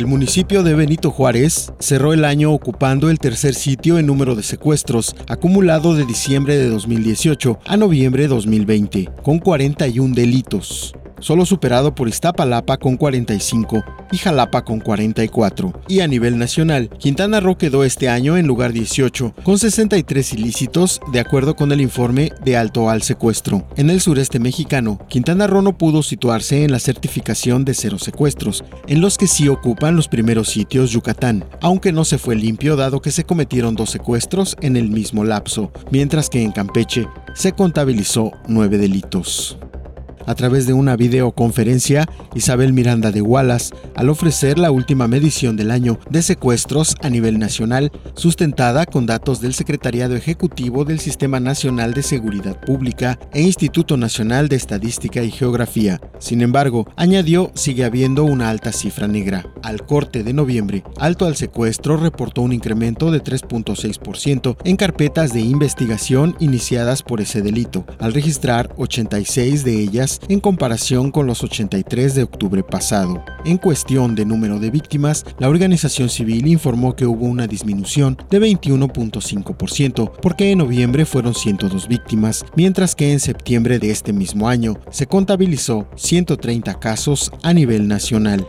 El municipio de Benito Juárez cerró el año ocupando el tercer sitio en número de secuestros, acumulado de diciembre de 2018 a noviembre de 2020, con 41 delitos solo superado por Iztapalapa con 45 y Jalapa con 44. Y a nivel nacional, Quintana Roo quedó este año en lugar 18, con 63 ilícitos, de acuerdo con el informe de Alto al Secuestro. En el sureste mexicano, Quintana Roo no pudo situarse en la certificación de cero secuestros, en los que sí ocupan los primeros sitios Yucatán, aunque no se fue limpio dado que se cometieron dos secuestros en el mismo lapso, mientras que en Campeche se contabilizó nueve delitos. A través de una videoconferencia, Isabel Miranda de Wallace, al ofrecer la última medición del año de secuestros a nivel nacional, sustentada con datos del Secretariado Ejecutivo del Sistema Nacional de Seguridad Pública e Instituto Nacional de Estadística y Geografía. Sin embargo, añadió, sigue habiendo una alta cifra negra. Al corte de noviembre, Alto al Secuestro reportó un incremento de 3.6% en carpetas de investigación iniciadas por ese delito, al registrar 86 de ellas en comparación con los 83 de octubre pasado. En cuestión de número de víctimas, la organización civil informó que hubo una disminución de 21.5%, porque en noviembre fueron 102 víctimas, mientras que en septiembre de este mismo año se contabilizó 130 casos a nivel nacional.